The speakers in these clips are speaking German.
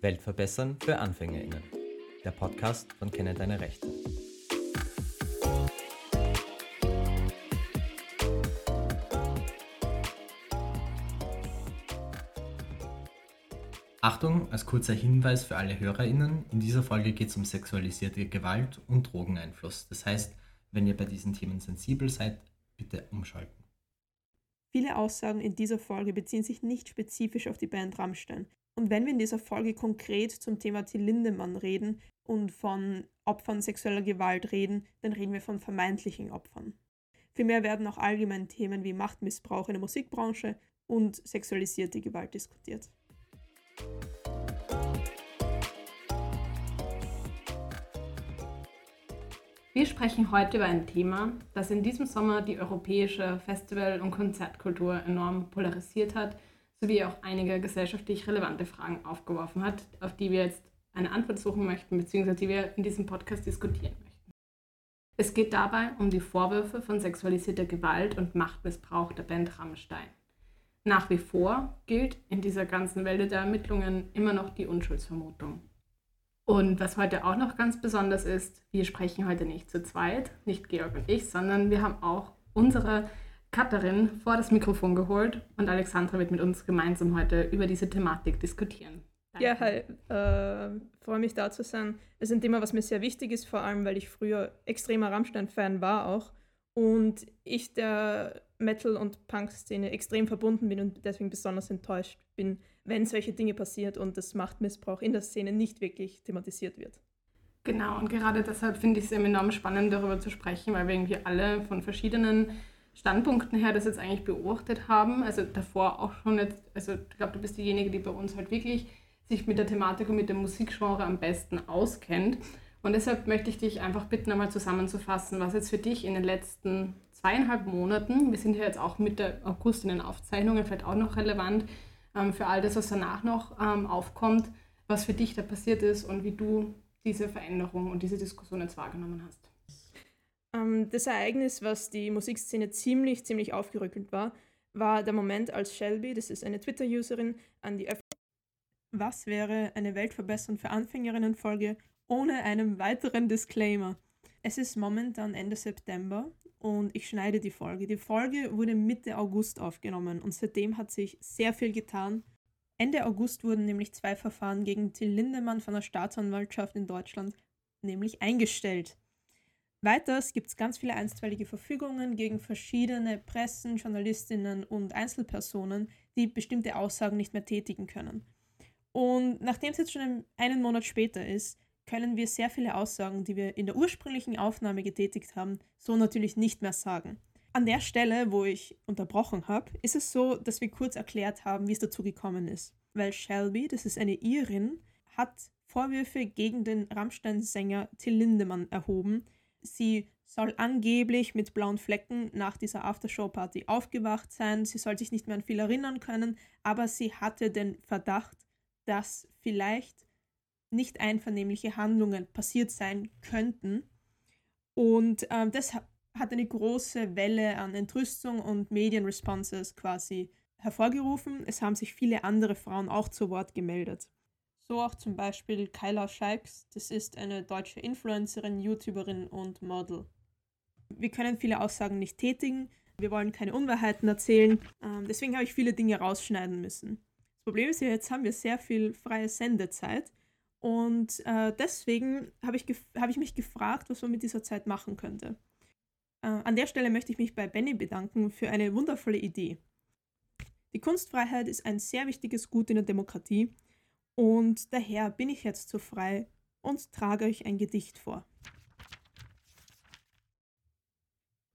Welt verbessern für AnfängerInnen. Der Podcast von Kenne deine Rechte. Achtung, als kurzer Hinweis für alle HörerInnen, in dieser Folge geht es um sexualisierte Gewalt und Drogeneinfluss. Das heißt, wenn ihr bei diesen Themen sensibel seid, bitte umschalten. Viele Aussagen in dieser Folge beziehen sich nicht spezifisch auf die Band Rammstein. Und wenn wir in dieser Folge konkret zum Thema Till Lindemann reden und von Opfern sexueller Gewalt reden, dann reden wir von vermeintlichen Opfern. Vielmehr werden auch allgemein Themen wie Machtmissbrauch in der Musikbranche und sexualisierte Gewalt diskutiert. Wir sprechen heute über ein Thema, das in diesem Sommer die europäische Festival- und Konzertkultur enorm polarisiert hat, sowie auch einige gesellschaftlich relevante Fragen aufgeworfen hat, auf die wir jetzt eine Antwort suchen möchten, beziehungsweise die wir in diesem Podcast diskutieren möchten. Es geht dabei um die Vorwürfe von sexualisierter Gewalt und Machtmissbrauch der Band Rammstein. Nach wie vor gilt in dieser ganzen Welt der Ermittlungen immer noch die Unschuldsvermutung. Und was heute auch noch ganz besonders ist, wir sprechen heute nicht zu zweit, nicht Georg und ich, sondern wir haben auch unsere Cutterin vor das Mikrofon geholt und Alexandra wird mit uns gemeinsam heute über diese Thematik diskutieren. Danke. Ja, hi, äh, freue mich da zu sein. Es ist ein Thema, was mir sehr wichtig ist, vor allem weil ich früher extremer Rammstein-Fan war auch und ich der Metal- und Punk-Szene extrem verbunden bin und deswegen besonders enttäuscht bin, wenn solche Dinge passiert und das Machtmissbrauch in der Szene nicht wirklich thematisiert wird. Genau, und gerade deshalb finde ich es enorm spannend, darüber zu sprechen, weil wir irgendwie alle von verschiedenen Standpunkten her das jetzt eigentlich beobachtet haben. Also davor auch schon jetzt, also ich glaube, du bist diejenige, die bei uns halt wirklich sich mit der Thematik und mit dem Musikgenre am besten auskennt. Und deshalb möchte ich dich einfach bitten, einmal zusammenzufassen, was jetzt für dich in den letzten zweieinhalb Monaten, wir sind ja jetzt auch Mitte August in den Aufzeichnungen, vielleicht auch noch relevant, ähm, für all das, was danach noch ähm, aufkommt, was für dich da passiert ist und wie du diese Veränderung und diese Diskussion jetzt wahrgenommen hast. Ähm, das Ereignis, was die Musikszene ziemlich, ziemlich aufgerückelt war, war der Moment, als Shelby, das ist eine Twitter-Userin, an die Öffentlichkeit. Was wäre eine Weltverbesserung für Anfängerinnen-Folge ohne einen weiteren Disclaimer? Es ist momentan Ende September und ich schneide die Folge. Die Folge wurde Mitte August aufgenommen und seitdem hat sich sehr viel getan. Ende August wurden nämlich zwei Verfahren gegen Till Lindemann von der Staatsanwaltschaft in Deutschland nämlich eingestellt. Weiters gibt es ganz viele einstweilige Verfügungen gegen verschiedene Pressen, Journalistinnen und Einzelpersonen, die bestimmte Aussagen nicht mehr tätigen können. Und nachdem es jetzt schon einen Monat später ist, können wir sehr viele Aussagen, die wir in der ursprünglichen Aufnahme getätigt haben, so natürlich nicht mehr sagen. An der Stelle, wo ich unterbrochen habe, ist es so, dass wir kurz erklärt haben, wie es dazu gekommen ist. Weil Shelby, das ist eine Irin, hat Vorwürfe gegen den Rammstein-Sänger Till Lindemann erhoben. Sie soll angeblich mit blauen Flecken nach dieser Aftershow-Party aufgewacht sein. Sie soll sich nicht mehr an viel erinnern können, aber sie hatte den Verdacht, dass vielleicht nicht einvernehmliche Handlungen passiert sein könnten. Und ähm, das hat eine große Welle an Entrüstung und Medienresponses quasi hervorgerufen. Es haben sich viele andere Frauen auch zu Wort gemeldet. So auch zum Beispiel Kyla Scheiks, das ist eine deutsche Influencerin, YouTuberin und Model. Wir können viele Aussagen nicht tätigen, wir wollen keine Unwahrheiten erzählen, ähm, deswegen habe ich viele Dinge rausschneiden müssen. Das Problem ist ja, jetzt haben wir sehr viel freie Sendezeit und äh, deswegen habe ich, hab ich mich gefragt, was man mit dieser Zeit machen könnte. Äh, an der Stelle möchte ich mich bei Benny bedanken für eine wundervolle Idee. Die Kunstfreiheit ist ein sehr wichtiges Gut in der Demokratie und daher bin ich jetzt so frei und trage euch ein Gedicht vor.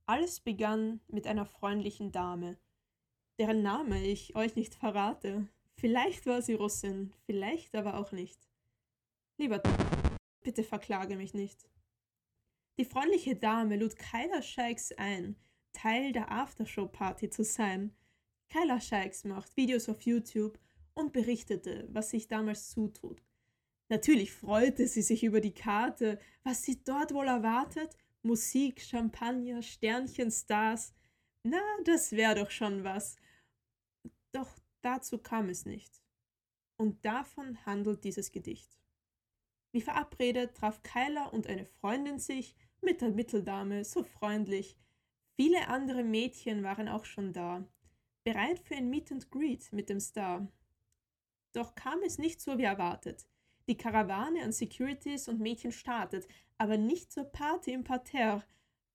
Alles begann mit einer freundlichen Dame, deren Name ich euch nicht verrate. Vielleicht war sie Russin, vielleicht aber auch nicht. Lieber, bitte verklage mich nicht. Die freundliche Dame lud Kyla Shikes ein, Teil der Aftershow-Party zu sein. Kyla Shikes macht Videos auf YouTube und berichtete, was sich damals zutut. Natürlich freute sie sich über die Karte, was sie dort wohl erwartet. Musik, Champagner, Sternchen, Stars. Na, das wäre doch schon was. Doch dazu kam es nicht. Und davon handelt dieses Gedicht. Wie verabredet traf Kyla und eine Freundin sich mit der Mitteldame so freundlich. Viele andere Mädchen waren auch schon da, bereit für ein Meet and Greet mit dem Star. Doch kam es nicht so wie erwartet. Die Karawane an Securities und Mädchen startet, aber nicht zur Party im Parterre,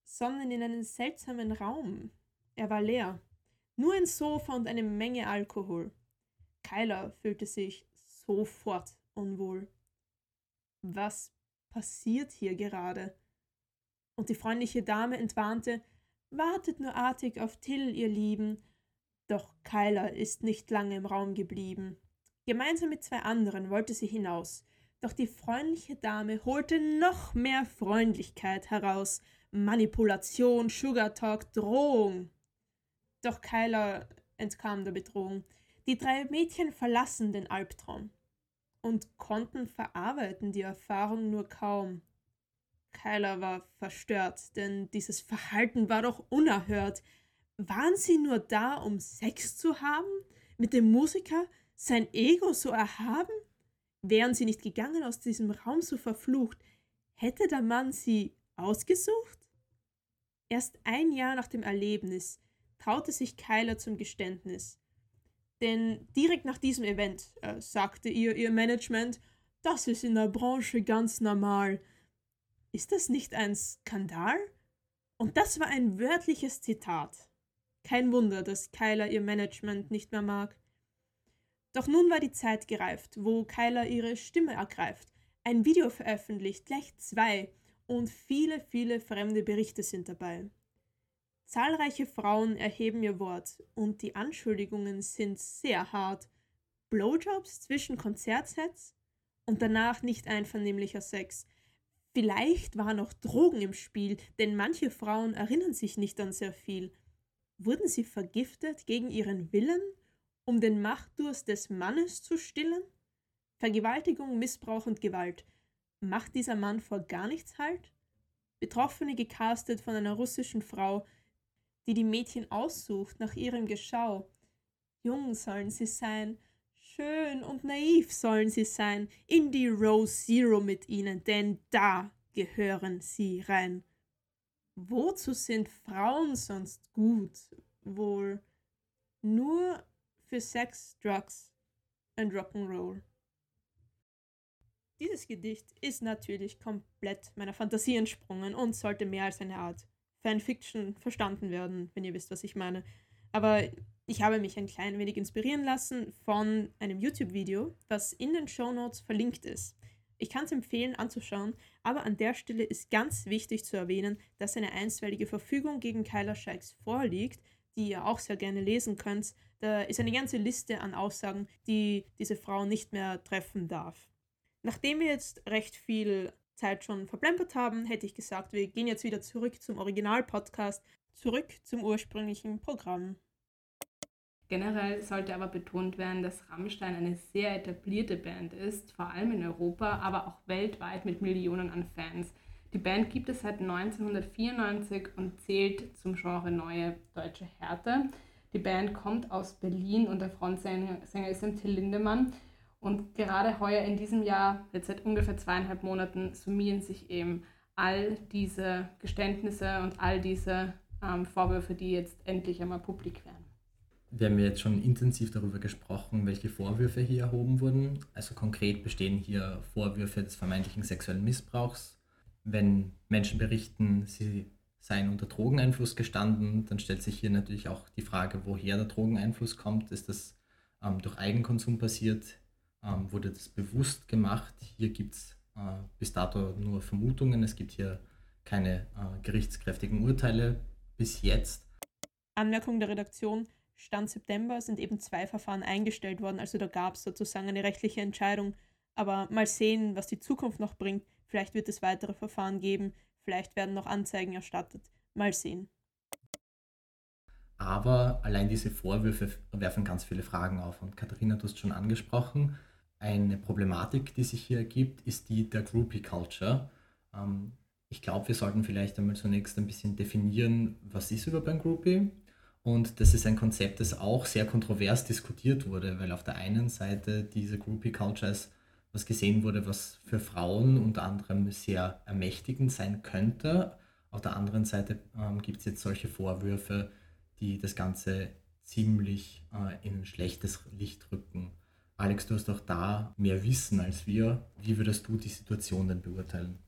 sondern in einen seltsamen Raum. Er war leer. Nur ein Sofa und eine Menge Alkohol. Kyla fühlte sich sofort unwohl. Was passiert hier gerade? Und die freundliche Dame entwarnte, wartet nur artig auf Till, ihr Lieben. Doch Kyla ist nicht lange im Raum geblieben. Gemeinsam mit zwei anderen wollte sie hinaus, doch die freundliche Dame holte noch mehr Freundlichkeit heraus. Manipulation, Sugar Talk, Drohung. Doch Kyla entkam der Bedrohung. Die drei Mädchen verlassen den Albtraum und konnten verarbeiten die Erfahrung nur kaum. Kyla war verstört, denn dieses Verhalten war doch unerhört. Waren sie nur da, um Sex zu haben? Mit dem Musiker? Sein Ego so erhaben? Wären sie nicht gegangen aus diesem Raum so verflucht, hätte der Mann sie ausgesucht? Erst ein Jahr nach dem Erlebnis traute sich Kyla zum Geständnis. Denn direkt nach diesem Event äh, sagte ihr ihr Management, das ist in der Branche ganz normal. Ist das nicht ein Skandal? Und das war ein wörtliches Zitat. Kein Wunder, dass Kyla ihr Management nicht mehr mag. Doch nun war die Zeit gereift, wo Kyla ihre Stimme ergreift, ein Video veröffentlicht, gleich zwei, und viele, viele fremde Berichte sind dabei. Zahlreiche Frauen erheben ihr Wort und die Anschuldigungen sind sehr hart. Blowjobs zwischen Konzertsets und danach nicht einvernehmlicher Sex. Vielleicht waren noch Drogen im Spiel, denn manche Frauen erinnern sich nicht an sehr viel. Wurden sie vergiftet gegen ihren Willen um den Machtdurst des Mannes zu stillen? Vergewaltigung, Missbrauch und Gewalt. Macht dieser Mann vor gar nichts halt? Betroffene gecastet von einer russischen Frau, die die Mädchen aussucht nach ihrem Geschau. Jung sollen sie sein, schön und naiv sollen sie sein, in die Row Zero mit ihnen, denn da gehören sie rein. Wozu sind Frauen sonst gut? Wohl nur für Sex, Drugs und Rock'n'Roll. Dieses Gedicht ist natürlich komplett meiner Fantasie entsprungen und sollte mehr als eine Art Fanfiction verstanden werden, wenn ihr wisst, was ich meine. Aber ich habe mich ein klein wenig inspirieren lassen von einem YouTube-Video, das in den Show Notes verlinkt ist. Ich kann es empfehlen anzuschauen, aber an der Stelle ist ganz wichtig zu erwähnen, dass eine einstweilige Verfügung gegen Kyla Shikes vorliegt, die ihr auch sehr gerne lesen könnt. Da ist eine ganze Liste an Aussagen, die diese Frau nicht mehr treffen darf. Nachdem wir jetzt recht viel Zeit schon verplempert haben, hätte ich gesagt, wir gehen jetzt wieder zurück zum Original-Podcast, zurück zum ursprünglichen Programm. Generell sollte aber betont werden, dass Rammstein eine sehr etablierte Band ist, vor allem in Europa, aber auch weltweit mit Millionen an Fans. Die Band gibt es seit 1994 und zählt zum Genre Neue Deutsche Härte. Die Band kommt aus Berlin und der Frontsänger ist Till Lindemann. Und gerade heuer in diesem Jahr, jetzt seit ungefähr zweieinhalb Monaten, summieren sich eben all diese Geständnisse und all diese ähm, Vorwürfe, die jetzt endlich einmal publik werden. Wir haben jetzt schon intensiv darüber gesprochen, welche Vorwürfe hier erhoben wurden. Also konkret bestehen hier Vorwürfe des vermeintlichen sexuellen Missbrauchs, wenn Menschen berichten, sie seien unter Drogeneinfluss gestanden, dann stellt sich hier natürlich auch die Frage, woher der Drogeneinfluss kommt. Ist das ähm, durch Eigenkonsum passiert? Ähm, wurde das bewusst gemacht? Hier gibt es äh, bis dato nur Vermutungen. Es gibt hier keine äh, gerichtskräftigen Urteile bis jetzt. Anmerkung der Redaktion. Stand September sind eben zwei Verfahren eingestellt worden, also da gab es sozusagen eine rechtliche Entscheidung. Aber mal sehen, was die Zukunft noch bringt. Vielleicht wird es weitere Verfahren geben, vielleicht werden noch Anzeigen erstattet. Mal sehen. Aber allein diese Vorwürfe werfen ganz viele Fragen auf. Und Katharina, du hast schon angesprochen, eine Problematik, die sich hier ergibt, ist die der Groupie Culture. Ähm, ich glaube, wir sollten vielleicht einmal zunächst ein bisschen definieren, was ist überhaupt ein Groupie Und das ist ein Konzept, das auch sehr kontrovers diskutiert wurde, weil auf der einen Seite diese Groupie Culture als was gesehen wurde, was für Frauen unter anderem sehr ermächtigend sein könnte. Auf der anderen Seite ähm, gibt es jetzt solche Vorwürfe, die das Ganze ziemlich äh, in schlechtes Licht rücken. Alex, du hast auch da mehr Wissen als wir. Wie würdest du die Situation denn beurteilen?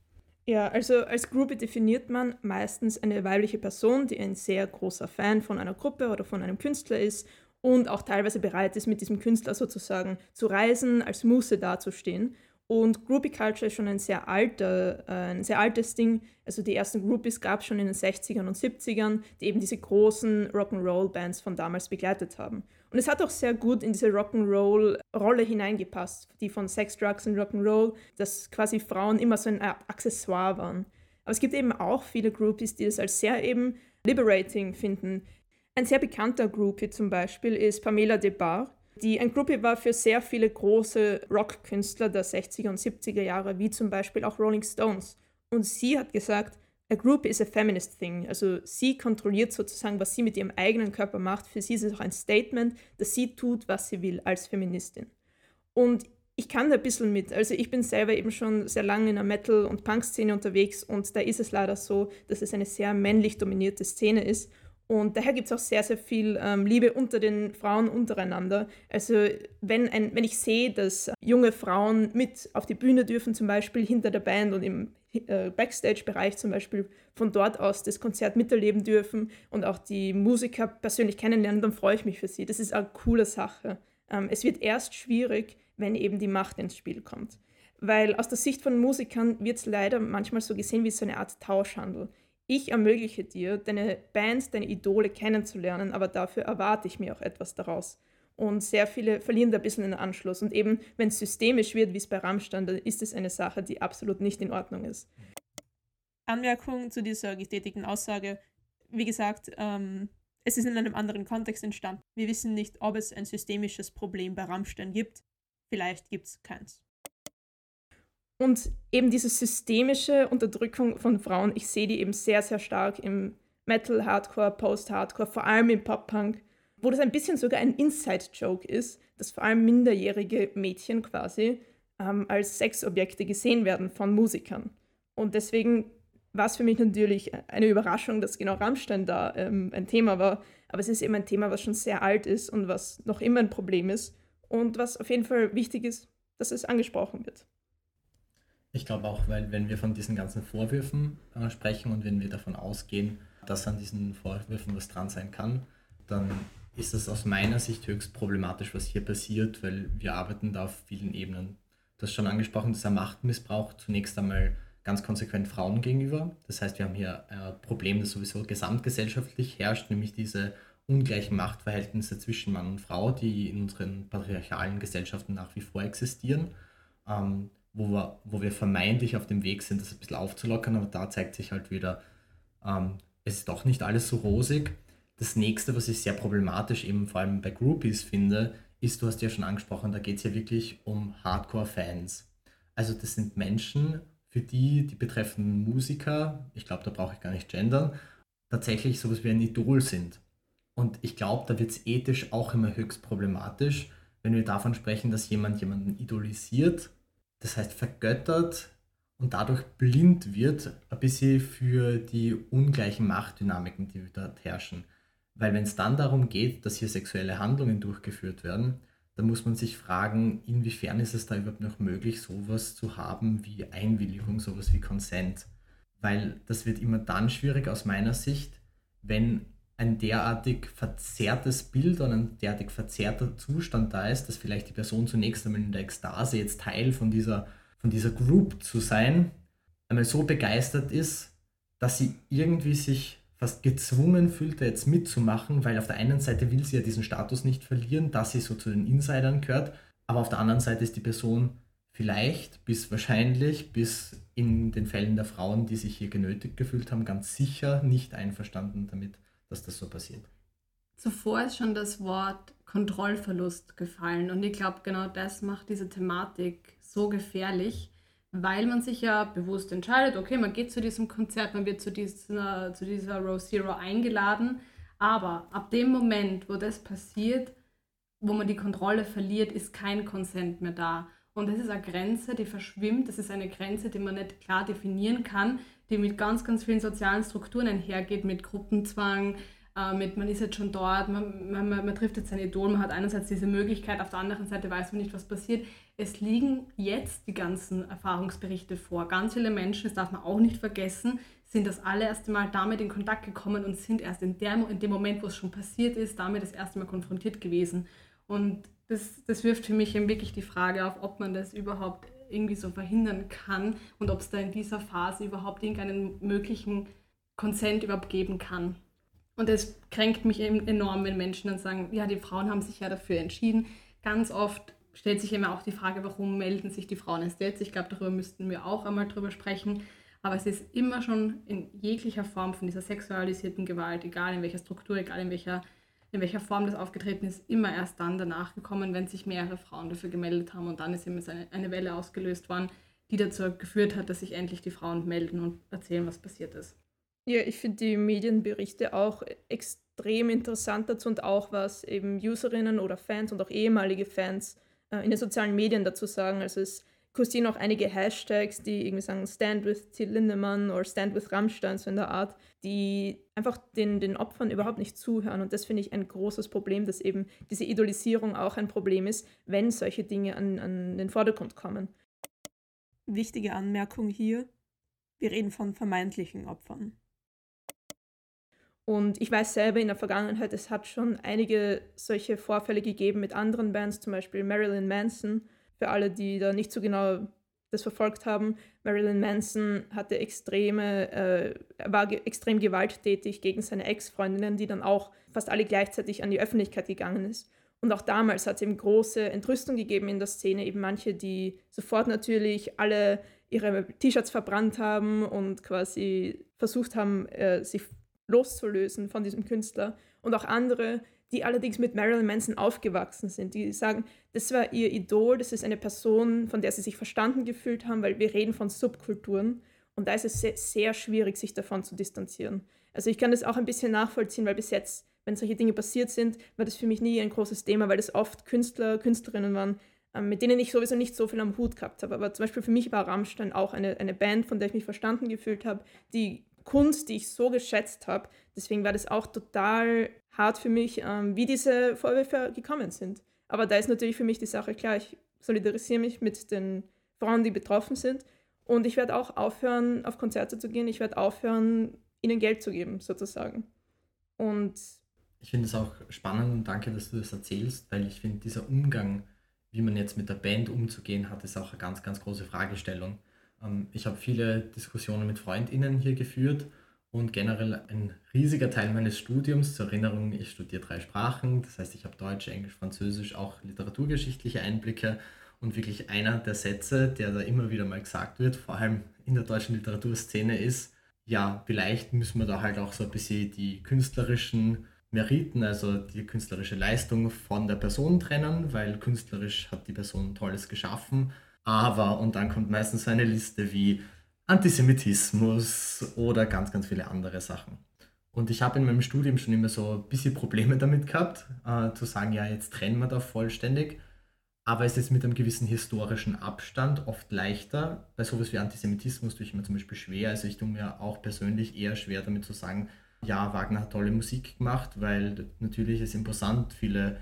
Ja, also als Groupie definiert man meistens eine weibliche Person, die ein sehr großer Fan von einer Gruppe oder von einem Künstler ist und auch teilweise bereit ist, mit diesem Künstler sozusagen zu reisen, als Muse dazustehen. Und Groupie Culture ist schon ein sehr, alter, äh, ein sehr altes Ding. Also die ersten Groupies gab es schon in den 60ern und 70ern, die eben diese großen Rock'n'Roll-Bands von damals begleitet haben. Und es hat auch sehr gut in diese Rock'n'Roll-Rolle hineingepasst, die von Sex, Drugs und Rock'n'Roll, dass quasi Frauen immer so ein Accessoire waren. Aber es gibt eben auch viele Groupies, die das als sehr eben liberating finden. Ein sehr bekannter Groupie zum Beispiel ist Pamela De Bar, die ein Groupie war für sehr viele große Rockkünstler der 60er und 70er Jahre, wie zum Beispiel auch Rolling Stones. Und sie hat gesagt, a group is a feminist thing. Also sie kontrolliert sozusagen, was sie mit ihrem eigenen Körper macht. Für sie ist es auch ein Statement, dass sie tut, was sie will als Feministin. Und ich kann da ein bisschen mit. Also ich bin selber eben schon sehr lange in der Metal- und Punk-Szene unterwegs und da ist es leider so, dass es eine sehr männlich dominierte Szene ist. Und daher gibt es auch sehr, sehr viel ähm, Liebe unter den Frauen untereinander. Also wenn, ein, wenn ich sehe, dass junge Frauen mit auf die Bühne dürfen, zum Beispiel hinter der Band und im äh, Backstage-Bereich zum Beispiel von dort aus das Konzert miterleben dürfen und auch die Musiker persönlich kennenlernen, dann freue ich mich für sie. Das ist eine coole Sache. Ähm, es wird erst schwierig, wenn eben die Macht ins Spiel kommt. Weil aus der Sicht von Musikern wird es leider manchmal so gesehen wie so eine Art Tauschhandel ich ermögliche dir, deine Bands, deine Idole kennenzulernen, aber dafür erwarte ich mir auch etwas daraus. Und sehr viele verlieren da ein bisschen den Anschluss. Und eben, wenn es systemisch wird, wie es bei Rammstein, dann ist es eine Sache, die absolut nicht in Ordnung ist. Anmerkung zu dieser getätigten Aussage. Wie gesagt, ähm, es ist in einem anderen Kontext entstanden. Wir wissen nicht, ob es ein systemisches Problem bei Rammstein gibt. Vielleicht gibt es keins. Und eben diese systemische Unterdrückung von Frauen, ich sehe die eben sehr, sehr stark im Metal, Hardcore, Post-Hardcore, vor allem im Pop-Punk, wo das ein bisschen sogar ein Inside-Joke ist, dass vor allem minderjährige Mädchen quasi ähm, als Sexobjekte gesehen werden von Musikern. Und deswegen war es für mich natürlich eine Überraschung, dass genau Rammstein da ähm, ein Thema war. Aber es ist eben ein Thema, was schon sehr alt ist und was noch immer ein Problem ist und was auf jeden Fall wichtig ist, dass es angesprochen wird. Ich glaube auch, weil wenn wir von diesen ganzen Vorwürfen äh, sprechen und wenn wir davon ausgehen, dass an diesen Vorwürfen was dran sein kann, dann ist das aus meiner Sicht höchst problematisch, was hier passiert, weil wir arbeiten da auf vielen Ebenen. Du hast schon angesprochen, dieser Machtmissbrauch zunächst einmal ganz konsequent Frauen gegenüber. Das heißt, wir haben hier ein Problem, das sowieso gesamtgesellschaftlich herrscht, nämlich diese ungleichen Machtverhältnisse zwischen Mann und Frau, die in unseren patriarchalen Gesellschaften nach wie vor existieren. Ähm, wo wir, wo wir vermeintlich auf dem Weg sind, das ein bisschen aufzulockern, aber da zeigt sich halt wieder, ähm, es ist doch nicht alles so rosig. Das nächste, was ich sehr problematisch eben vor allem bei Groupies finde, ist, du hast ja schon angesprochen, da geht es ja wirklich um Hardcore-Fans. Also das sind Menschen, für die die betreffenden Musiker, ich glaube, da brauche ich gar nicht gendern, tatsächlich sowas wie ein Idol sind. Und ich glaube, da wird es ethisch auch immer höchst problematisch, wenn wir davon sprechen, dass jemand jemanden idolisiert das heißt vergöttert und dadurch blind wird, ein bisschen für die ungleichen Machtdynamiken, die dort herrschen. Weil wenn es dann darum geht, dass hier sexuelle Handlungen durchgeführt werden, dann muss man sich fragen, inwiefern ist es da überhaupt noch möglich, sowas zu haben wie Einwilligung, sowas wie Consent. Weil das wird immer dann schwierig aus meiner Sicht, wenn ein derartig verzerrtes Bild und ein derartig verzerrter Zustand da ist, dass vielleicht die Person zunächst einmal in der Ekstase jetzt Teil von dieser, von dieser Group zu sein, einmal so begeistert ist, dass sie irgendwie sich fast gezwungen fühlt, da jetzt mitzumachen, weil auf der einen Seite will sie ja diesen Status nicht verlieren, dass sie so zu den Insidern gehört, aber auf der anderen Seite ist die Person vielleicht bis wahrscheinlich bis in den Fällen der Frauen, die sich hier genötigt gefühlt haben, ganz sicher nicht einverstanden damit dass das so passiert. Zuvor ist schon das Wort Kontrollverlust gefallen und ich glaube, genau das macht diese Thematik so gefährlich, weil man sich ja bewusst entscheidet, okay, man geht zu diesem Konzert, man wird zu dieser, zu dieser Row Zero eingeladen, Aber ab dem Moment, wo das passiert, wo man die Kontrolle verliert, ist kein Consent mehr da. Und das ist eine Grenze, die verschwimmt. Das ist eine Grenze, die man nicht klar definieren kann, die mit ganz, ganz vielen sozialen Strukturen einhergeht, mit Gruppenzwang, äh, mit man ist jetzt schon dort, man, man, man, trifft jetzt sein Idol, man hat einerseits diese Möglichkeit, auf der anderen Seite weiß man nicht, was passiert. Es liegen jetzt die ganzen Erfahrungsberichte vor. Ganz viele Menschen, das darf man auch nicht vergessen, sind das allererste Mal damit in Kontakt gekommen und sind erst in, der, in dem Moment, wo es schon passiert ist, damit das erste Mal konfrontiert gewesen. Und das, das wirft für mich eben wirklich die Frage auf, ob man das überhaupt irgendwie so verhindern kann und ob es da in dieser Phase überhaupt irgendeinen möglichen Konsent überhaupt geben kann. Und es kränkt mich eben enorm, wenn Menschen dann sagen, ja, die Frauen haben sich ja dafür entschieden. Ganz oft stellt sich immer auch die Frage, warum melden sich die Frauen erst jetzt? Ich glaube, darüber müssten wir auch einmal drüber sprechen. Aber es ist immer schon in jeglicher Form von dieser sexualisierten Gewalt, egal in welcher Struktur, egal in welcher, in welcher Form das aufgetreten ist, immer erst dann danach gekommen, wenn sich mehrere Frauen dafür gemeldet haben. Und dann ist immer eine, eine Welle ausgelöst worden, die dazu geführt hat, dass sich endlich die Frauen melden und erzählen, was passiert ist. Ja, ich finde die Medienberichte auch extrem interessant dazu und auch was eben Userinnen oder Fans und auch ehemalige Fans äh, in den sozialen Medien dazu sagen. Also es kursieren auch einige Hashtags, die irgendwie sagen Stand with Till Lindemann oder Stand with Rammstein, so in der Art, die einfach den, den Opfern überhaupt nicht zuhören. Und das finde ich ein großes Problem, dass eben diese Idolisierung auch ein Problem ist, wenn solche Dinge an, an den Vordergrund kommen. Wichtige Anmerkung hier, wir reden von vermeintlichen Opfern. Und ich weiß selber in der Vergangenheit, es hat schon einige solche Vorfälle gegeben mit anderen Bands, zum Beispiel Marilyn Manson für alle, die da nicht so genau das verfolgt haben, Marilyn Manson hatte extreme, äh, war ge extrem gewalttätig gegen seine Ex-Freundinnen, die dann auch fast alle gleichzeitig an die Öffentlichkeit gegangen ist. Und auch damals hat es eben große Entrüstung gegeben in der Szene, eben manche, die sofort natürlich alle ihre T-Shirts verbrannt haben und quasi versucht haben, äh, sich loszulösen von diesem Künstler. Und auch andere, die allerdings mit Marilyn Manson aufgewachsen sind, die sagen, das war ihr Idol, das ist eine Person, von der sie sich verstanden gefühlt haben, weil wir reden von Subkulturen und da ist es sehr, sehr schwierig, sich davon zu distanzieren. Also ich kann das auch ein bisschen nachvollziehen, weil bis jetzt, wenn solche Dinge passiert sind, war das für mich nie ein großes Thema, weil das oft Künstler, Künstlerinnen waren, ähm, mit denen ich sowieso nicht so viel am Hut gehabt habe. Aber zum Beispiel für mich war Rammstein auch eine, eine Band, von der ich mich verstanden gefühlt habe, die Kunst, die ich so geschätzt habe. Deswegen war das auch total hart für mich, ähm, wie diese Vorwürfe gekommen sind. Aber da ist natürlich für mich die Sache klar, ich solidarisiere mich mit den Frauen, die betroffen sind. Und ich werde auch aufhören, auf Konzerte zu gehen. Ich werde aufhören, ihnen Geld zu geben, sozusagen. Und ich finde es auch spannend und danke, dass du das erzählst, weil ich finde, dieser Umgang, wie man jetzt mit der Band umzugehen hat, ist auch eine ganz, ganz große Fragestellung. Ähm, ich habe viele Diskussionen mit FreundInnen hier geführt und generell ein riesiger Teil meines Studiums, zur Erinnerung, ich studiere drei Sprachen, das heißt, ich habe Deutsch, Englisch, Französisch, auch literaturgeschichtliche Einblicke. Und wirklich einer der Sätze, der da immer wieder mal gesagt wird, vor allem in der deutschen Literaturszene ist, ja, vielleicht müssen wir da halt auch so ein bisschen die künstlerischen Meriten, also die künstlerische Leistung von der Person trennen, weil künstlerisch hat die Person Tolles geschaffen aber, und dann kommt meistens so eine Liste wie Antisemitismus oder ganz, ganz viele andere Sachen. Und ich habe in meinem Studium schon immer so ein bisschen Probleme damit gehabt, äh, zu sagen, ja, jetzt trennen wir da vollständig. Aber es ist mit einem gewissen historischen Abstand oft leichter. Bei sowas wie Antisemitismus tue ich mir zum Beispiel schwer. Also ich tue mir auch persönlich eher schwer damit zu sagen, ja, Wagner hat tolle Musik gemacht, weil natürlich ist imposant, viele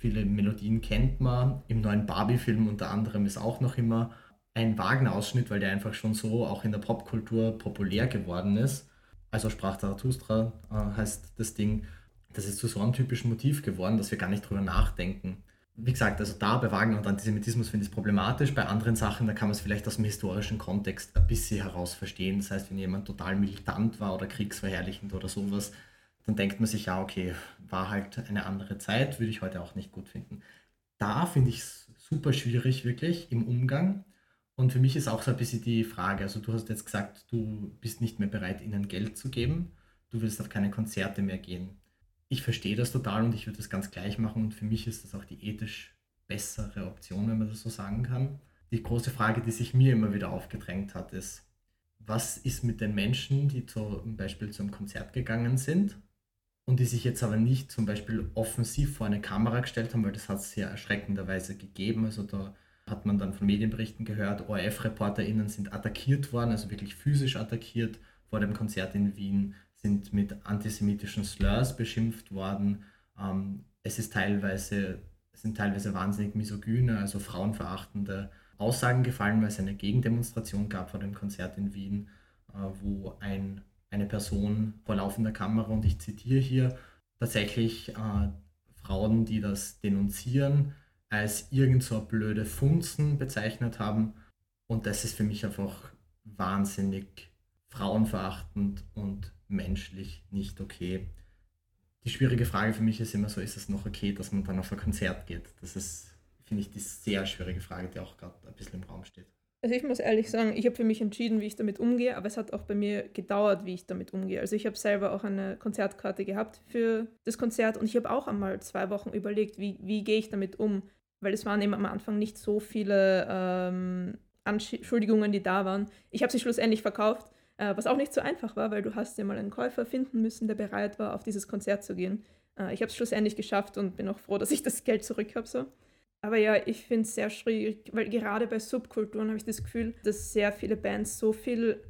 Viele Melodien kennt man. Im neuen Barbie-Film unter anderem ist auch noch immer ein Wagner-Ausschnitt, weil der einfach schon so auch in der Popkultur populär geworden ist. Also sprach Zarathustra äh, heißt das Ding. Das ist zu so einem typischen Motiv geworden, dass wir gar nicht drüber nachdenken. Wie gesagt, also da bei Wagner und Antisemitismus finde ich es problematisch. Bei anderen Sachen, da kann man es vielleicht aus dem historischen Kontext ein bisschen heraus verstehen. Das heißt, wenn jemand total militant war oder kriegsverherrlichend oder sowas, dann denkt man sich, ja, okay, war halt eine andere Zeit, würde ich heute auch nicht gut finden. Da finde ich es super schwierig, wirklich im Umgang. Und für mich ist auch so ein bisschen die Frage, also du hast jetzt gesagt, du bist nicht mehr bereit, ihnen Geld zu geben, du willst auf keine Konzerte mehr gehen. Ich verstehe das total und ich würde das ganz gleich machen und für mich ist das auch die ethisch bessere Option, wenn man das so sagen kann. Die große Frage, die sich mir immer wieder aufgedrängt hat, ist, was ist mit den Menschen, die zum Beispiel zum Konzert gegangen sind und die sich jetzt aber nicht zum Beispiel offensiv vor eine Kamera gestellt haben, weil das hat es sehr erschreckenderweise gegeben. Also da hat man dann von Medienberichten gehört, ORF-ReporterInnen sind attackiert worden, also wirklich physisch attackiert vor dem Konzert in Wien, sind mit antisemitischen Slurs beschimpft worden. Ähm, es ist teilweise, sind teilweise wahnsinnig misogyne, also frauenverachtende Aussagen gefallen, weil es eine Gegendemonstration gab vor dem Konzert in Wien, äh, wo ein, eine Person vor laufender Kamera, und ich zitiere hier, tatsächlich äh, Frauen, die das denunzieren, als irgend so blöde Funzen bezeichnet haben. Und das ist für mich einfach wahnsinnig frauenverachtend und menschlich nicht okay. Die schwierige Frage für mich ist immer so, ist es noch okay, dass man dann auf ein Konzert geht? Das ist, finde ich, die sehr schwierige Frage, die auch gerade ein bisschen im Raum steht. Also ich muss ehrlich sagen, ich habe für mich entschieden, wie ich damit umgehe, aber es hat auch bei mir gedauert, wie ich damit umgehe. Also ich habe selber auch eine Konzertkarte gehabt für das Konzert und ich habe auch einmal zwei Wochen überlegt, wie, wie gehe ich damit um, weil es waren eben am Anfang nicht so viele ähm, Anschuldigungen, die da waren. Ich habe sie schlussendlich verkauft, äh, was auch nicht so einfach war, weil du hast ja mal einen Käufer finden müssen, der bereit war, auf dieses Konzert zu gehen. Äh, ich habe es schlussendlich geschafft und bin auch froh, dass ich das Geld zurück habe. So. Aber ja, ich finde es sehr schwierig, weil gerade bei Subkulturen habe ich das Gefühl, dass sehr viele Bands so viel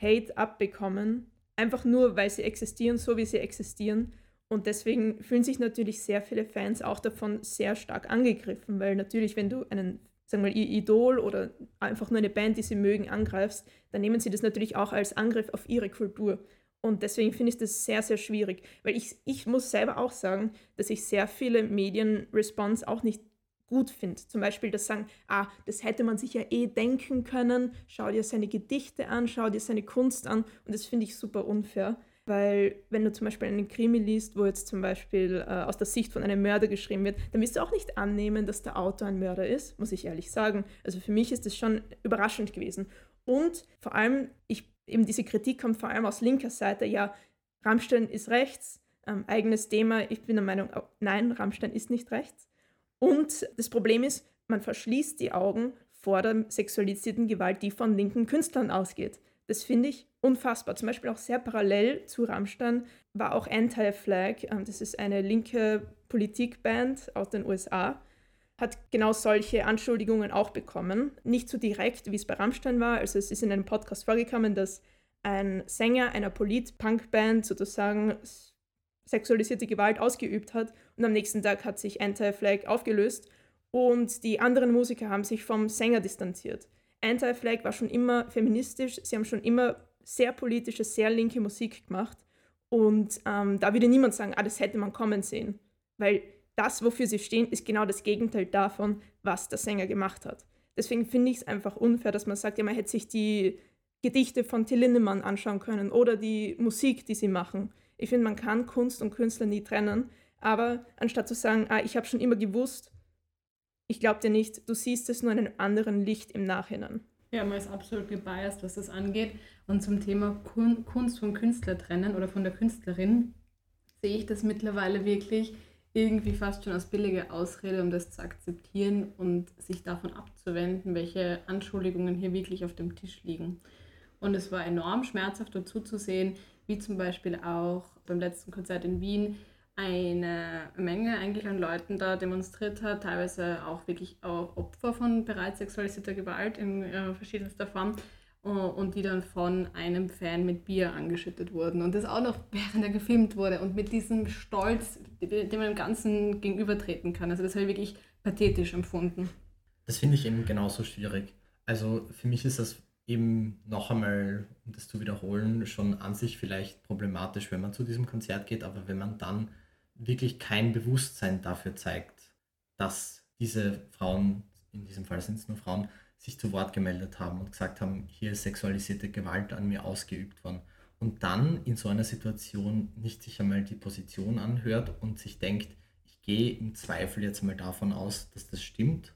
Hate abbekommen, einfach nur, weil sie existieren, so wie sie existieren. Und deswegen fühlen sich natürlich sehr viele Fans auch davon sehr stark angegriffen, weil natürlich, wenn du einen sagen wir mal, ihr Idol oder einfach nur eine Band, die sie mögen, angreifst, dann nehmen sie das natürlich auch als Angriff auf ihre Kultur. Und deswegen finde ich das sehr, sehr schwierig. Weil ich, ich muss selber auch sagen, dass ich sehr viele Medienresponse auch nicht gut finde. Zum Beispiel das sagen, ah, das hätte man sich ja eh denken können, schau dir seine Gedichte an, schau dir seine Kunst an. Und das finde ich super unfair. Weil wenn du zum Beispiel einen Krimi liest, wo jetzt zum Beispiel äh, aus der Sicht von einem Mörder geschrieben wird, dann wirst du auch nicht annehmen, dass der Autor ein Mörder ist, muss ich ehrlich sagen. Also für mich ist das schon überraschend gewesen. Und vor allem, ich, eben diese Kritik kommt vor allem aus linker Seite, ja, Rammstein ist rechts, ähm, eigenes Thema. Ich bin der Meinung, oh, nein, Rammstein ist nicht rechts. Und das Problem ist, man verschließt die Augen vor der sexualisierten Gewalt, die von linken Künstlern ausgeht. Das finde ich unfassbar. Zum Beispiel auch sehr parallel zu Rammstein war auch Anti-Flag, ähm, das ist eine linke Politikband aus den USA, hat genau solche Anschuldigungen auch bekommen. Nicht so direkt, wie es bei Rammstein war. Also es ist in einem Podcast vorgekommen, dass ein Sänger einer Polit-Punk-Band sozusagen sexualisierte Gewalt ausgeübt hat und am nächsten Tag hat sich Anti-Flag aufgelöst und die anderen Musiker haben sich vom Sänger distanziert. Anti-Flag war schon immer feministisch, sie haben schon immer sehr politische, sehr linke Musik gemacht. Und ähm, da würde niemand sagen, ah, das hätte man kommen sehen. Weil das, wofür sie stehen, ist genau das Gegenteil davon, was der Sänger gemacht hat. Deswegen finde ich es einfach unfair, dass man sagt, ja, man hätte sich die Gedichte von Till Lindemann anschauen können oder die Musik, die sie machen. Ich finde, man kann Kunst und Künstler nie trennen. Aber anstatt zu sagen, ah, ich habe schon immer gewusst, ich glaube dir nicht, du siehst es nur in einem anderen Licht im Nachhinein. Ja, man ist absolut gebiased, was das angeht. Und zum Thema Kunst vom Künstler trennen oder von der Künstlerin sehe ich das mittlerweile wirklich irgendwie fast schon als billige Ausrede, um das zu akzeptieren und sich davon abzuwenden, welche Anschuldigungen hier wirklich auf dem Tisch liegen. Und es war enorm schmerzhaft dazu zu sehen, wie zum Beispiel auch beim letzten Konzert in Wien, eine Menge eigentlich an Leuten da demonstriert hat, teilweise auch wirklich auch Opfer von bereits sexualisierter Gewalt in äh, verschiedenster Form uh, und die dann von einem Fan mit Bier angeschüttet wurden und das auch noch während er gefilmt wurde und mit diesem Stolz, dem man im Ganzen gegenübertreten kann. Also das habe ich wirklich pathetisch empfunden. Das finde ich eben genauso schwierig. Also für mich ist das eben noch einmal, um das zu wiederholen, schon an sich vielleicht problematisch, wenn man zu diesem Konzert geht, aber wenn man dann wirklich kein Bewusstsein dafür zeigt, dass diese Frauen, in diesem Fall sind es nur Frauen, sich zu Wort gemeldet haben und gesagt haben, hier ist sexualisierte Gewalt an mir ausgeübt worden. Und dann in so einer Situation nicht sich einmal die Position anhört und sich denkt, ich gehe im Zweifel jetzt mal davon aus, dass das stimmt,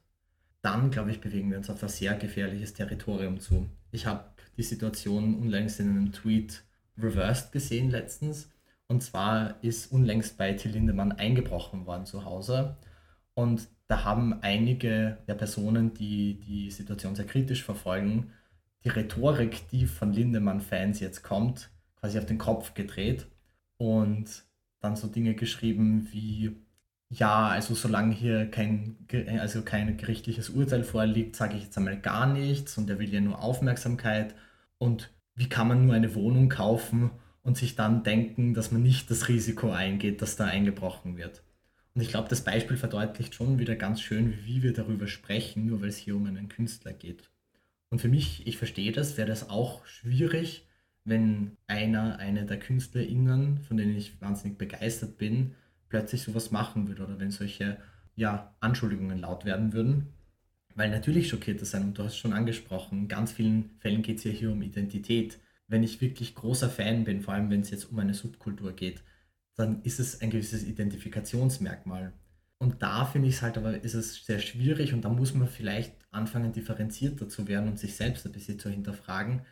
dann glaube ich, bewegen wir uns auf ein sehr gefährliches Territorium zu. Ich habe die Situation unlängst in einem Tweet reversed gesehen letztens und zwar ist unlängst bei Till Lindemann eingebrochen worden zu Hause. Und da haben einige der Personen, die die Situation sehr kritisch verfolgen, die Rhetorik, die von Lindemann-Fans jetzt kommt, quasi auf den Kopf gedreht und dann so Dinge geschrieben wie, ja, also solange hier kein, also kein gerichtliches Urteil vorliegt, sage ich jetzt einmal gar nichts und er will ja nur Aufmerksamkeit. Und wie kann man nur eine Wohnung kaufen und sich dann denken, dass man nicht das Risiko eingeht, dass da eingebrochen wird? Und ich glaube, das Beispiel verdeutlicht schon wieder ganz schön, wie wir darüber sprechen, nur weil es hier um einen Künstler geht. Und für mich, ich verstehe das, wäre das auch schwierig, wenn einer, eine der KünstlerInnen, von denen ich wahnsinnig begeistert bin, plötzlich sowas machen würde oder wenn solche ja, Anschuldigungen laut werden würden. Weil natürlich schockiert das sein und du hast es schon angesprochen, in ganz vielen Fällen geht es ja hier um Identität. Wenn ich wirklich großer Fan bin, vor allem wenn es jetzt um eine Subkultur geht, dann ist es ein gewisses Identifikationsmerkmal. Und da finde ich es halt aber, ist es sehr schwierig und da muss man vielleicht anfangen, differenzierter zu werden und sich selbst ein bisschen zu hinterfragen.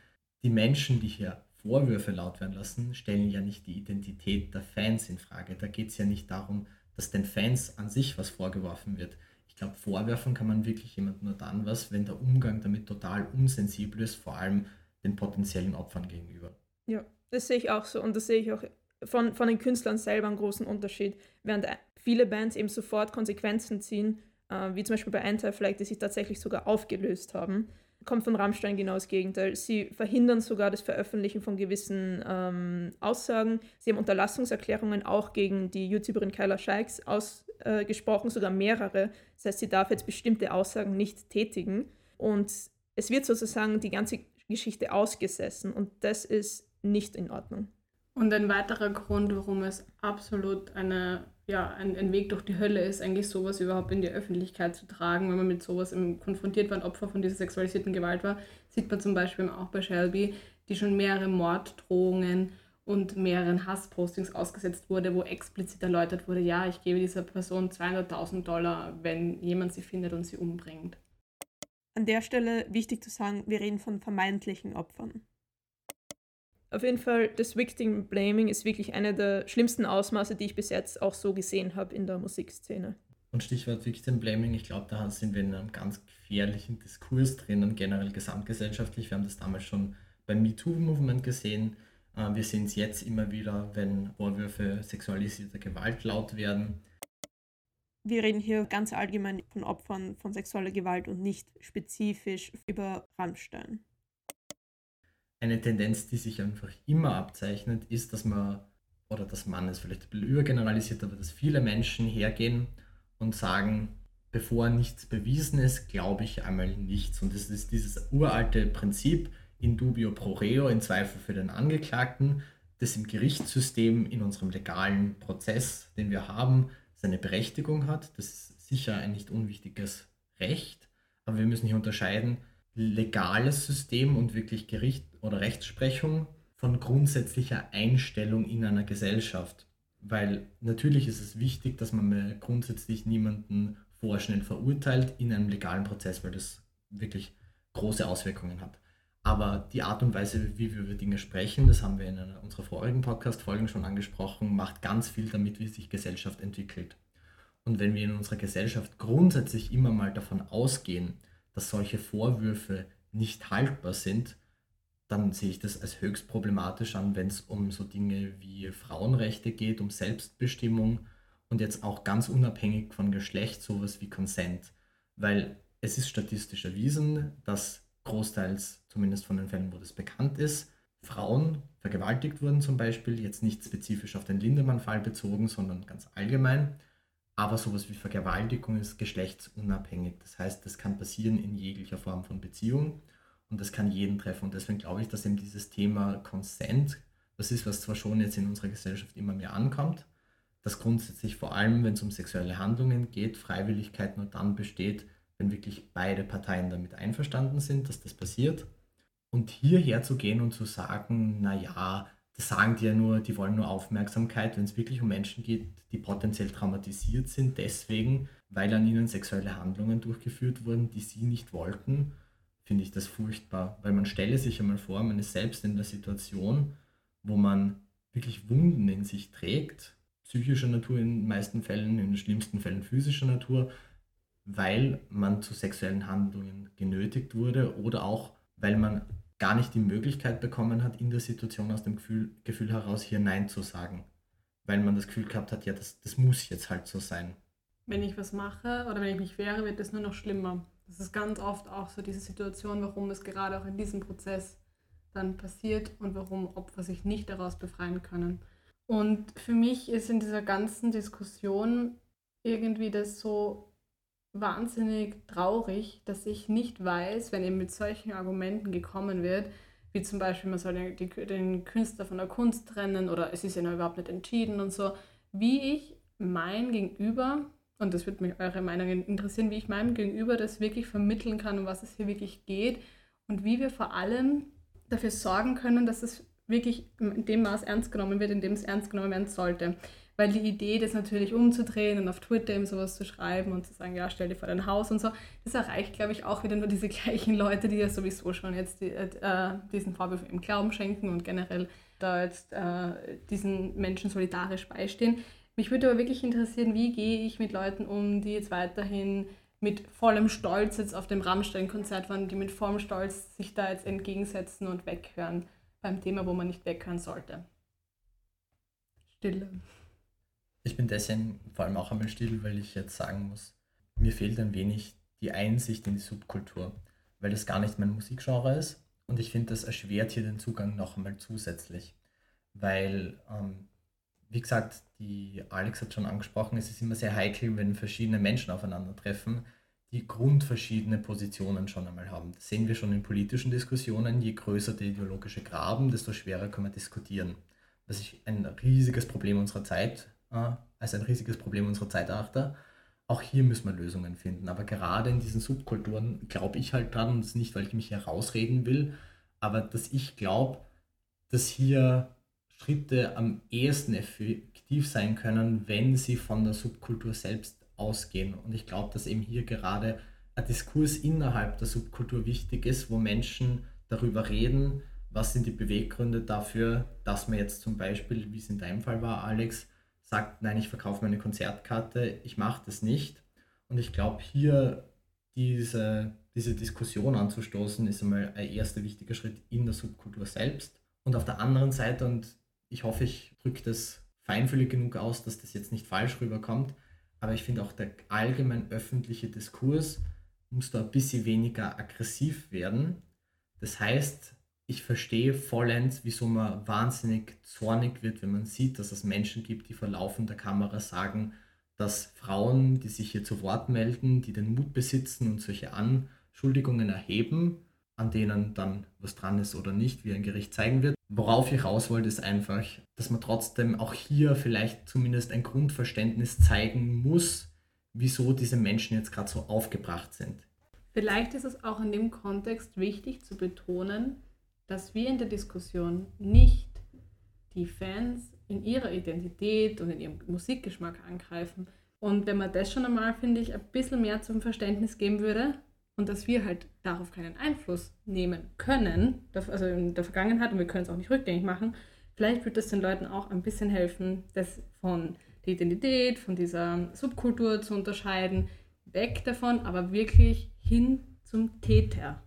Die Menschen, die hier Vorwürfe laut werden lassen, stellen ja nicht die Identität der Fans in Frage. Da geht es ja nicht darum, dass den Fans an sich was vorgeworfen wird. Ich glaube, vorwerfen kann man wirklich jemandem nur dann was, wenn der Umgang damit total unsensibel ist, vor allem den potenziellen Opfern gegenüber. Ja, das sehe ich auch so und das sehe ich auch von, von den Künstlern selber einen großen Unterschied. Während viele Bands eben sofort Konsequenzen ziehen, äh, wie zum Beispiel bei Anti-Flag, die sich tatsächlich sogar aufgelöst haben, kommt von Rammstein genau das Gegenteil. Sie verhindern sogar das Veröffentlichen von gewissen ähm, Aussagen. Sie haben Unterlassungserklärungen auch gegen die YouTuberin Kyla Scheiks ausgesprochen, äh, sogar mehrere. Das heißt, sie darf jetzt bestimmte Aussagen nicht tätigen. Und es wird sozusagen die ganze Geschichte ausgesessen und das ist nicht in Ordnung. Und ein weiterer Grund, warum es absolut eine, ja, ein, ein, Weg durch die Hölle ist, eigentlich sowas überhaupt in die Öffentlichkeit zu tragen, wenn man mit sowas konfrontiert war und Opfer von dieser sexualisierten Gewalt war, sieht man zum Beispiel auch bei Shelby, die schon mehrere Morddrohungen und mehreren Hasspostings ausgesetzt wurde, wo explizit erläutert wurde, ja, ich gebe dieser Person 200.000 Dollar, wenn jemand sie findet und sie umbringt. An der Stelle wichtig zu sagen, wir reden von vermeintlichen Opfern. Auf jeden Fall, das Victim Blaming ist wirklich eine der schlimmsten Ausmaße, die ich bis jetzt auch so gesehen habe in der Musikszene. Und Stichwort Victim Blaming, ich glaube, da sind wir in einem ganz gefährlichen Diskurs drinnen, generell gesamtgesellschaftlich. Wir haben das damals schon beim MeToo-Movement gesehen. Äh, wir sehen es jetzt immer wieder, wenn Vorwürfe sexualisierter Gewalt laut werden. Wir reden hier ganz allgemein von Opfern von sexueller Gewalt und nicht spezifisch über Rammstein eine Tendenz, die sich einfach immer abzeichnet, ist, dass man, oder dass man es vielleicht ein bisschen übergeneralisiert, aber dass viele Menschen hergehen und sagen, bevor nichts bewiesen ist, glaube ich einmal nichts. Und das ist dieses uralte Prinzip in dubio pro reo, in Zweifel für den Angeklagten, das im Gerichtssystem, in unserem legalen Prozess, den wir haben, seine Berechtigung hat. Das ist sicher ein nicht unwichtiges Recht, aber wir müssen hier unterscheiden, legales System und wirklich Gericht oder Rechtsprechung von grundsätzlicher Einstellung in einer Gesellschaft. Weil natürlich ist es wichtig, dass man grundsätzlich niemanden vorschnell verurteilt in einem legalen Prozess, weil das wirklich große Auswirkungen hat. Aber die Art und Weise, wie wir über Dinge sprechen, das haben wir in einer unserer vorigen Podcast-Folgen schon angesprochen, macht ganz viel damit, wie sich Gesellschaft entwickelt. Und wenn wir in unserer Gesellschaft grundsätzlich immer mal davon ausgehen, dass solche Vorwürfe nicht haltbar sind, dann sehe ich das als höchst problematisch an, wenn es um so Dinge wie Frauenrechte geht, um Selbstbestimmung und jetzt auch ganz unabhängig von Geschlecht sowas wie Consent. Weil es ist statistisch erwiesen, dass großteils, zumindest von den Fällen, wo das bekannt ist, Frauen vergewaltigt wurden zum Beispiel, jetzt nicht spezifisch auf den Lindemann-Fall bezogen, sondern ganz allgemein. Aber sowas wie Vergewaltigung ist geschlechtsunabhängig. Das heißt, das kann passieren in jeglicher Form von Beziehung und das kann jeden treffen. Und deswegen glaube ich, dass eben dieses Thema Consent, das ist, was zwar schon jetzt in unserer Gesellschaft immer mehr ankommt, dass grundsätzlich vor allem, wenn es um sexuelle Handlungen geht, Freiwilligkeit nur dann besteht, wenn wirklich beide Parteien damit einverstanden sind, dass das passiert. Und hierher zu gehen und zu sagen, naja, das sagen die ja nur, die wollen nur Aufmerksamkeit, wenn es wirklich um Menschen geht, die potenziell traumatisiert sind, deswegen, weil an ihnen sexuelle Handlungen durchgeführt wurden, die sie nicht wollten, finde ich das furchtbar. Weil man stelle sich einmal vor, man ist selbst in der Situation, wo man wirklich Wunden in sich trägt, psychischer Natur in den meisten Fällen, in den schlimmsten Fällen physischer Natur, weil man zu sexuellen Handlungen genötigt wurde oder auch weil man gar nicht die Möglichkeit bekommen hat, in der Situation aus dem Gefühl, Gefühl heraus hier Nein zu sagen. weil man das Gefühl gehabt hat, ja, das, das muss jetzt halt so sein. Wenn ich was mache oder wenn ich mich wehre, wird es nur noch schlimmer. Das ist ganz oft auch so diese Situation, warum es gerade auch in diesem Prozess dann passiert und warum Opfer sich nicht daraus befreien können. Und für mich ist in dieser ganzen Diskussion irgendwie das so wahnsinnig traurig, dass ich nicht weiß, wenn eben mit solchen Argumenten gekommen wird, wie zum Beispiel, man soll den, den Künstler von der Kunst trennen oder es ist ja noch überhaupt nicht entschieden und so, wie ich mein Gegenüber, und das würde mich eure Meinung interessieren, wie ich meinem Gegenüber das wirklich vermitteln kann, um was es hier wirklich geht und wie wir vor allem dafür sorgen können, dass es wirklich in dem Maß ernst genommen wird, in dem es ernst genommen werden sollte. Weil die Idee, das natürlich umzudrehen und auf Twitter eben sowas zu schreiben und zu sagen, ja, stell dir vor dein Haus und so, das erreicht, glaube ich, auch wieder nur diese gleichen Leute, die ja sowieso schon jetzt die, äh, diesen Vorwurf im Glauben schenken und generell da jetzt äh, diesen Menschen solidarisch beistehen. Mich würde aber wirklich interessieren, wie gehe ich mit Leuten um, die jetzt weiterhin mit vollem Stolz jetzt auf dem Rammstein-Konzert waren, die mit vollem Stolz sich da jetzt entgegensetzen und weghören beim Thema, wo man nicht weghören sollte. Stille. Ich bin deswegen vor allem auch einmal still, weil ich jetzt sagen muss, mir fehlt ein wenig die Einsicht in die Subkultur, weil das gar nicht mein Musikgenre ist und ich finde, das erschwert hier den Zugang noch einmal zusätzlich, weil, ähm, wie gesagt, die Alex hat schon angesprochen, es ist immer sehr heikel, wenn verschiedene Menschen aufeinandertreffen, die grundverschiedene Positionen schon einmal haben. Das sehen wir schon in politischen Diskussionen. Je größer der ideologische Graben, desto schwerer kann man diskutieren. Was ich ein riesiges Problem unserer Zeit äh, als ein riesiges Problem unserer Zeit erachte. Auch hier müssen wir Lösungen finden. Aber gerade in diesen Subkulturen glaube ich halt dran, und das nicht, weil ich mich herausreden will, aber dass ich glaube, dass hier Schritte am ehesten effektiv sein können, wenn sie von der Subkultur selbst ausgehen. Und ich glaube, dass eben hier gerade ein Diskurs innerhalb der Subkultur wichtig ist, wo Menschen darüber reden, was sind die Beweggründe dafür, dass man jetzt zum Beispiel, wie es in deinem Fall war, Alex, sagt, nein, ich verkaufe meine Konzertkarte, ich mache das nicht. Und ich glaube, hier diese, diese Diskussion anzustoßen, ist einmal ein erster wichtiger Schritt in der Subkultur selbst. Und auf der anderen Seite, und ich hoffe, ich drücke das feinfühlig genug aus, dass das jetzt nicht falsch rüberkommt, aber ich finde auch der allgemein öffentliche Diskurs muss da ein bisschen weniger aggressiv werden. Das heißt, ich verstehe vollends, wieso man wahnsinnig zornig wird, wenn man sieht, dass es Menschen gibt, die vor laufender Kamera sagen, dass Frauen, die sich hier zu Wort melden, die den Mut besitzen und solche Anschuldigungen erheben, an denen dann was dran ist oder nicht, wie ein Gericht zeigen wird. Worauf ich raus wollte, ist einfach, dass man trotzdem auch hier vielleicht zumindest ein Grundverständnis zeigen muss, wieso diese Menschen jetzt gerade so aufgebracht sind. Vielleicht ist es auch in dem Kontext wichtig zu betonen, dass wir in der Diskussion nicht die Fans in ihrer Identität und in ihrem Musikgeschmack angreifen. Und wenn man das schon einmal, finde ich, ein bisschen mehr zum Verständnis geben würde und dass wir halt darauf keinen Einfluss nehmen können, also in der Vergangenheit, und wir können es auch nicht rückgängig machen, vielleicht wird das den Leuten auch ein bisschen helfen, das von der Identität, von dieser Subkultur zu unterscheiden, weg davon, aber wirklich hin zum Täter.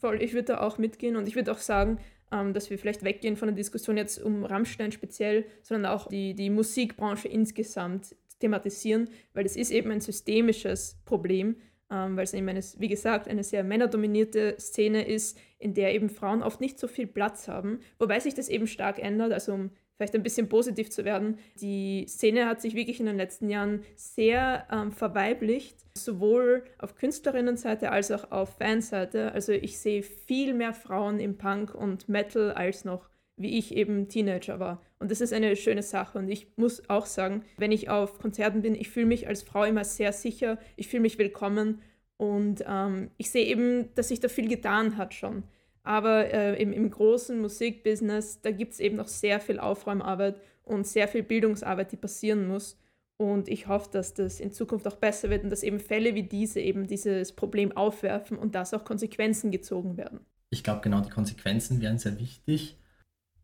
Voll, ich würde da auch mitgehen und ich würde auch sagen, ähm, dass wir vielleicht weggehen von der Diskussion jetzt um Rammstein speziell, sondern auch die, die Musikbranche insgesamt thematisieren, weil es ist eben ein systemisches Problem, ähm, weil es eben, eine, wie gesagt, eine sehr männerdominierte Szene ist, in der eben Frauen oft nicht so viel Platz haben, wobei sich das eben stark ändert. Also um vielleicht ein bisschen positiv zu werden. Die Szene hat sich wirklich in den letzten Jahren sehr ähm, verweiblicht, sowohl auf Künstlerinnenseite als auch auf Fanseite. Also ich sehe viel mehr Frauen im Punk und Metal als noch wie ich eben Teenager war. Und das ist eine schöne Sache. Und ich muss auch sagen, wenn ich auf Konzerten bin, ich fühle mich als Frau immer sehr sicher, ich fühle mich willkommen und ähm, ich sehe eben, dass sich da viel getan hat schon. Aber äh, im, im großen Musikbusiness, da gibt es eben noch sehr viel Aufräumarbeit und sehr viel Bildungsarbeit, die passieren muss. Und ich hoffe, dass das in Zukunft auch besser wird und dass eben Fälle wie diese eben dieses Problem aufwerfen und dass auch Konsequenzen gezogen werden. Ich glaube, genau die Konsequenzen wären sehr wichtig.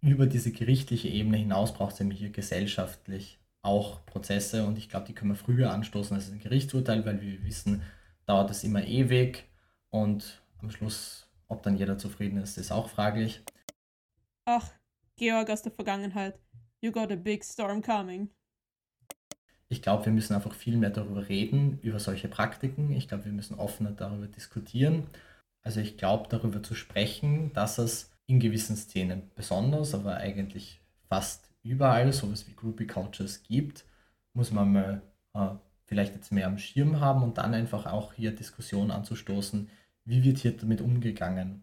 Über diese gerichtliche Ebene hinaus braucht es nämlich hier gesellschaftlich auch Prozesse und ich glaube, die können wir früher anstoßen als ein Gerichtsurteil, weil wir wissen, dauert es immer ewig und am Schluss ob dann jeder zufrieden ist, ist auch fraglich. Ach, Georg aus der Vergangenheit. You got a big storm coming. Ich glaube, wir müssen einfach viel mehr darüber reden, über solche Praktiken. Ich glaube, wir müssen offener darüber diskutieren. Also ich glaube, darüber zu sprechen, dass es in gewissen Szenen besonders, aber eigentlich fast überall sowas wie Groupie Cultures gibt, muss man mal äh, vielleicht jetzt mehr am Schirm haben und dann einfach auch hier Diskussionen anzustoßen, wie wird hier damit umgegangen.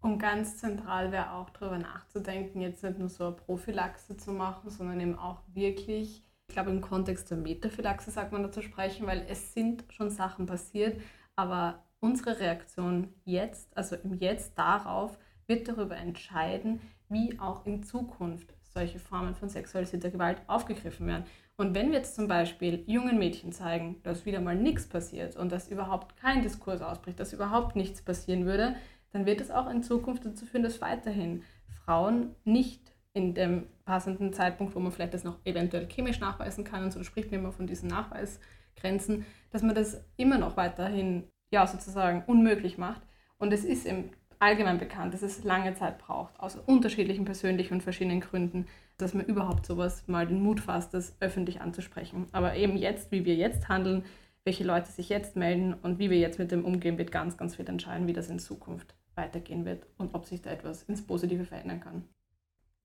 Und ganz zentral wäre auch darüber nachzudenken, jetzt nicht nur so eine Prophylaxe zu machen, sondern eben auch wirklich, ich glaube im Kontext der Metaphylaxe sagt man dazu sprechen, weil es sind schon Sachen passiert, aber unsere Reaktion jetzt, also im Jetzt darauf, wird darüber entscheiden, wie auch in Zukunft solche Formen von sexualisierter Gewalt aufgegriffen werden. Und wenn wir jetzt zum Beispiel jungen Mädchen zeigen, dass wieder mal nichts passiert und dass überhaupt kein Diskurs ausbricht, dass überhaupt nichts passieren würde, dann wird es auch in Zukunft dazu führen, dass weiterhin Frauen nicht in dem passenden Zeitpunkt, wo man vielleicht das noch eventuell chemisch nachweisen kann, und so spricht man immer von diesen Nachweisgrenzen, dass man das immer noch weiterhin ja sozusagen unmöglich macht. Und es ist im allgemein bekannt, dass es lange Zeit braucht, aus unterschiedlichen persönlichen und verschiedenen Gründen, dass man überhaupt sowas mal den Mut fasst, das öffentlich anzusprechen. Aber eben jetzt, wie wir jetzt handeln, welche Leute sich jetzt melden und wie wir jetzt mit dem umgehen, wird ganz, ganz viel entscheiden, wie das in Zukunft weitergehen wird und ob sich da etwas ins Positive verändern kann.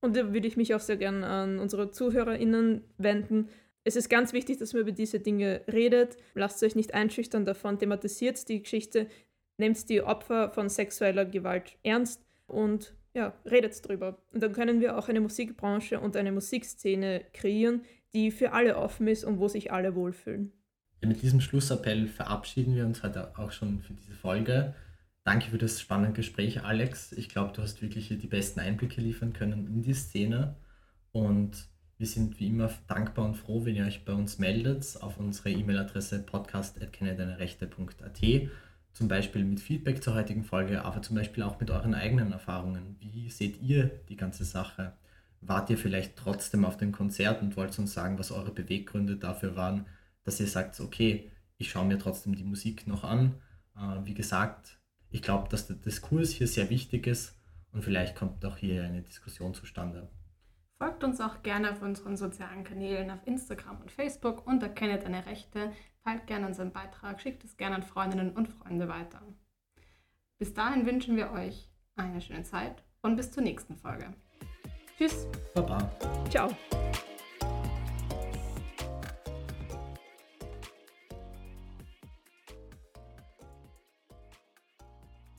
Und da würde ich mich auch sehr gerne an unsere ZuhörerInnen wenden. Es ist ganz wichtig, dass man über diese Dinge redet. Lasst euch nicht einschüchtern davon, thematisiert die Geschichte, nehmt die Opfer von sexueller Gewalt ernst und ja, redet drüber. Und dann können wir auch eine Musikbranche und eine Musikszene kreieren, die für alle offen ist und wo sich alle wohlfühlen. Ja, mit diesem Schlussappell verabschieden wir uns heute auch schon für diese Folge. Danke für das spannende Gespräch, Alex. Ich glaube, du hast wirklich die besten Einblicke liefern können in die Szene. Und wir sind wie immer dankbar und froh, wenn ihr euch bei uns meldet auf unsere E-Mail-Adresse podcast.kennedeinerechte.at. Zum Beispiel mit Feedback zur heutigen Folge, aber zum Beispiel auch mit euren eigenen Erfahrungen. Wie seht ihr die ganze Sache? Wart ihr vielleicht trotzdem auf dem Konzert und wollt uns sagen, was eure Beweggründe dafür waren, dass ihr sagt, okay, ich schaue mir trotzdem die Musik noch an. Äh, wie gesagt, ich glaube, dass der Diskurs hier sehr wichtig ist und vielleicht kommt auch hier eine Diskussion zustande. Folgt uns auch gerne auf unseren sozialen Kanälen auf Instagram und Facebook und erkennt deine Rechte. Teilt gerne unseren Beitrag, schickt es gerne an Freundinnen und Freunde weiter. Bis dahin wünschen wir euch eine schöne Zeit und bis zur nächsten Folge. Tschüss. Baba. Ciao.